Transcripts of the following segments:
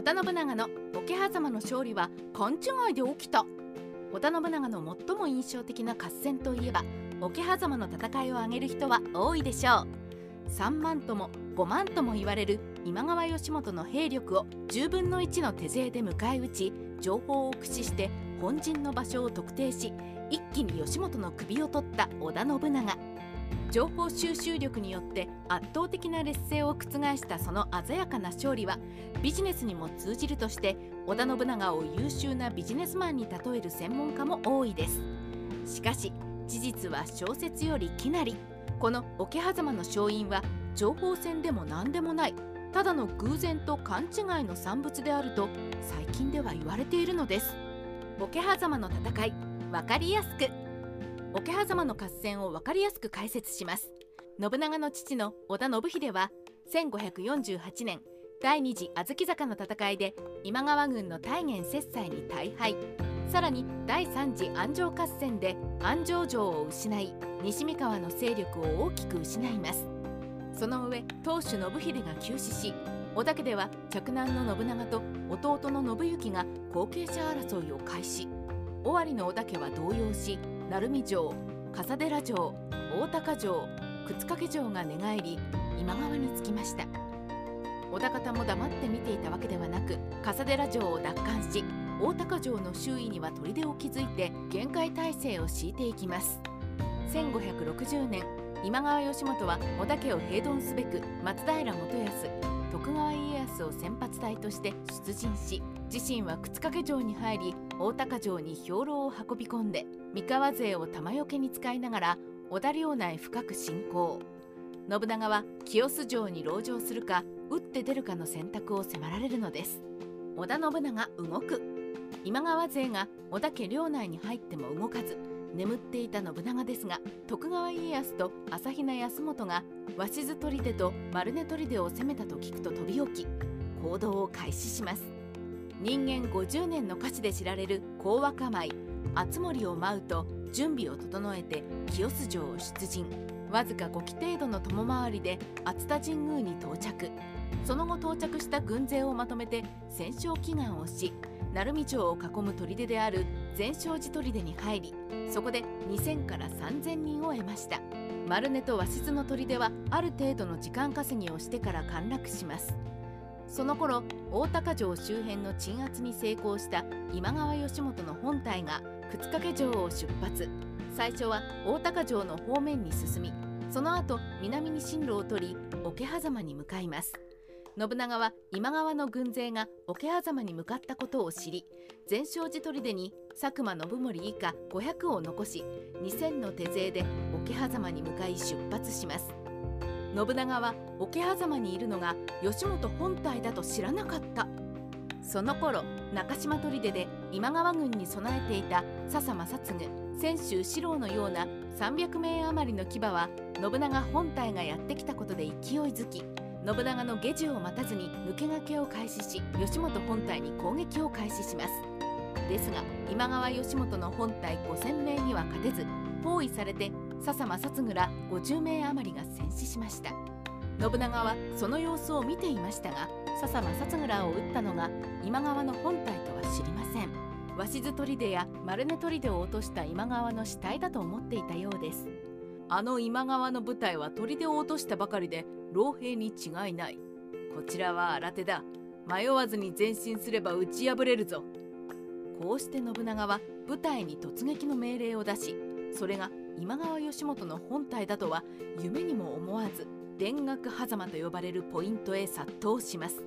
織田信長の桶狭間の勝利は勘違いで起きた。織田信長の最も印象的な合戦といえば桶狭間の戦いを挙げる人は多いでしょう。3万とも5万とも言われる今川義元の兵力を10分の1の手勢で迎え撃ち情報を駆使して本陣の場所を特定し一気に義元の首を取った織田信長。情報収集力によって圧倒的な劣勢を覆したその鮮やかな勝利はビジネスにも通じるとして織田信長を優秀なビジネスマンに例える専門家も多いです。しかし事実は小説よりきなりこの桶狭間の勝因は情報戦でも何でもないただの偶然と勘違いの産物であると最近では言われているのです。桶狭間の戦い分かりやすく。桶狭間の合戦を分かりやすく解説します。信長の父の織田信秀は1548年第二次小豆坂の戦いで今川軍の大元接祭に大敗。さらに第三次安城合戦で安城城を失い西三河の勢力を大きく失います。その上当主信秀が急死し織田家では嫡男の信長と弟の信行が後継者争いを開始。尾張の織田家は動揺し鳴海城笠寺城大高城靴掛城が寝返り今川につきました。織田方も黙って見ていたわけではなく笠寺城を奪還し大高城の周囲には砦を築いて限界態勢を敷いていきます。1560年今川義元は織田家を平頓すべく松平元康徳川家康を先発隊として出陣し自身は靴掛城に入り大高城に兵糧を運び込んで三河勢を玉よけに使いながら織田領内深く侵攻信長は清洲城に籠城するか打って出るかの選択を迫られるのです。織田信長動く。今川勢が織田家領内に入っても動かず眠っていた信長ですが徳川家康と朝比奈康元が鷲津砦と丸根砦を攻めたと聞くと飛び起き行動を開始します。人間50年の歌詞で知られる高若舞敦森を舞うと準備を整えて清洲城を出陣。わずか5機程度の友回りで熱田神宮に到着。その後到着した軍勢をまとめて戦勝祈願をし鳴海城を囲む砦である全勝寺砦に入りそこで2000から3000人を得ました。丸根と鷲津の砦はある程度の時間稼ぎをしてから陥落します。その頃大高城周辺の鎮圧に成功した今川義元の本隊が靴掛城を出発。最初は大高城の方面に進みその後南に進路を取り桶狭間に向かいます。信長は今川の軍勢が桶狭間に向かったことを知り全勝寺砦に佐久間信盛以下500を残し2000の手勢で桶狭間に向かい出発します。信長は桶狭間にいるのが義元本体だと知らなかった。その頃中島砦で今川軍に備えていた笹正次泉州四郎のような300名余りの騎馬は信長本体がやってきたことで勢いづき信長の下地を待たずに抜け駆けを開始し義元本体に攻撃を開始します。ですが今川義元の本体5000名には勝てず包囲されて笹正次ら50名余りが戦死しました。信長はその様子を見ていましたが笹正次らを撃ったのが今川の本体とは知りません。鷲津砦や丸根砦を落とした今川の死体だと思っていたようです。あの今川の部隊は砦を落としたばかりで老兵に違いない。こちらは新手だ。迷わずに前進すれば打ち破れるぞ。こうして信長は部隊に突撃の命令を出しそれが今川義元の本体だとは夢にも思わず田楽狭間と呼ばれるポイントへ殺到します。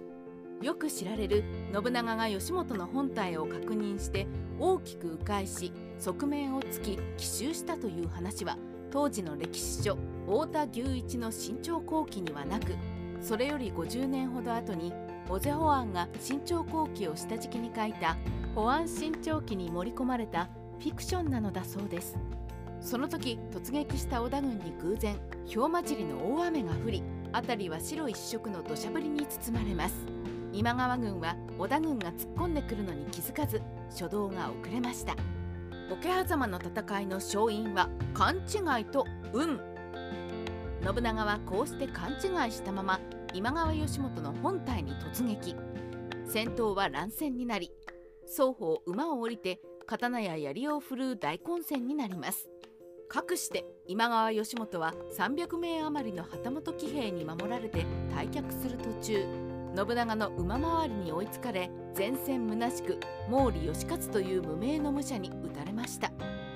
よく知られる信長が義元の本体を確認して大きく迂回し側面を突き奇襲したという話は当時の歴史書太田牛一の新朝後期にはなくそれより50年ほど後に小瀬保安が新朝後期を下敷きに書いた保安新朝記に盛り込まれたフィクションなのだそうです。その時突撃した織田軍に偶然氷混じりの大雨が降り辺りは白一色の土砂降りに包まれます。今川軍は織田軍が突っ込んでくるのに気づかず初動が遅れました。桶狭間の戦いの勝因は勘違いと運。信長はこうして勘違いしたまま今川義元の本体に突撃。戦闘は乱戦になり双方馬を降りて刀や槍を振るう大混戦になります。かくして今川義元は300名余りの旗本騎兵に守られて退却する途中信長の馬回りに追いつかれ前線虚しく毛利義勝という無名の武者に討たれました。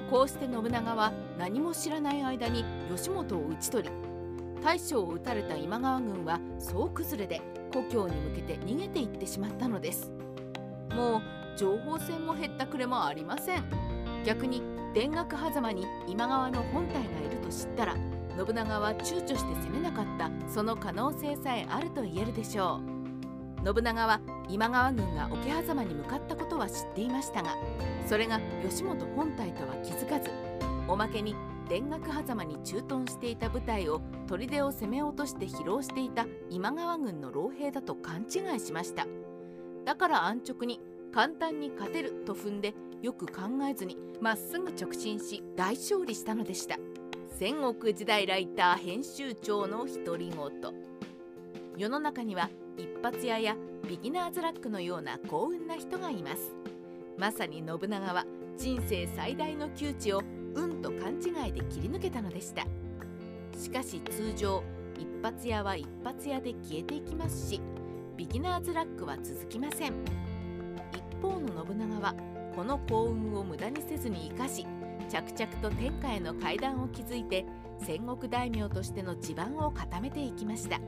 こうして信長は何も知らない間に義元を討ち取り大将を討たれた今川軍は総崩れで故郷に向けて逃げていってしまったのです。もう情報戦も減ったくれもありません。逆に田楽狭間に今川の本体がいると知ったら信長は躊躇して攻めなかったその可能性さえあると言えるでしょう。信長は今川軍が桶狭間に向かったことは知っていましたがそれが義元本体とは気づかずおまけに田楽狭間に駐屯していた部隊を砦を攻め落として疲労していた今川軍の老兵だと勘違いしました。だから安直に簡単に勝てると踏んでよく考えずにまっすぐ直進し大勝利したのでした。戦国時代ライター編集長の独り言。世の中には一発屋やビギナーズラックのような幸運な人がいます。まさに信長は人生最大の窮地を運と勘違いで切り抜けたのでした。しかし通常一発屋は一発屋で消えていきますしビギナーズラックは続きません。一方の信長はこの幸運を無駄にせずに生かし着々と天下への階段を築いて戦国大名としての地盤を固めていきました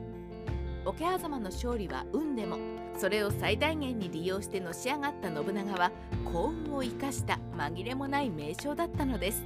桶狭間の勝利は運でもそれを最大限に利用してのし上がった信長は幸運を生かした紛れもない名将だったのです。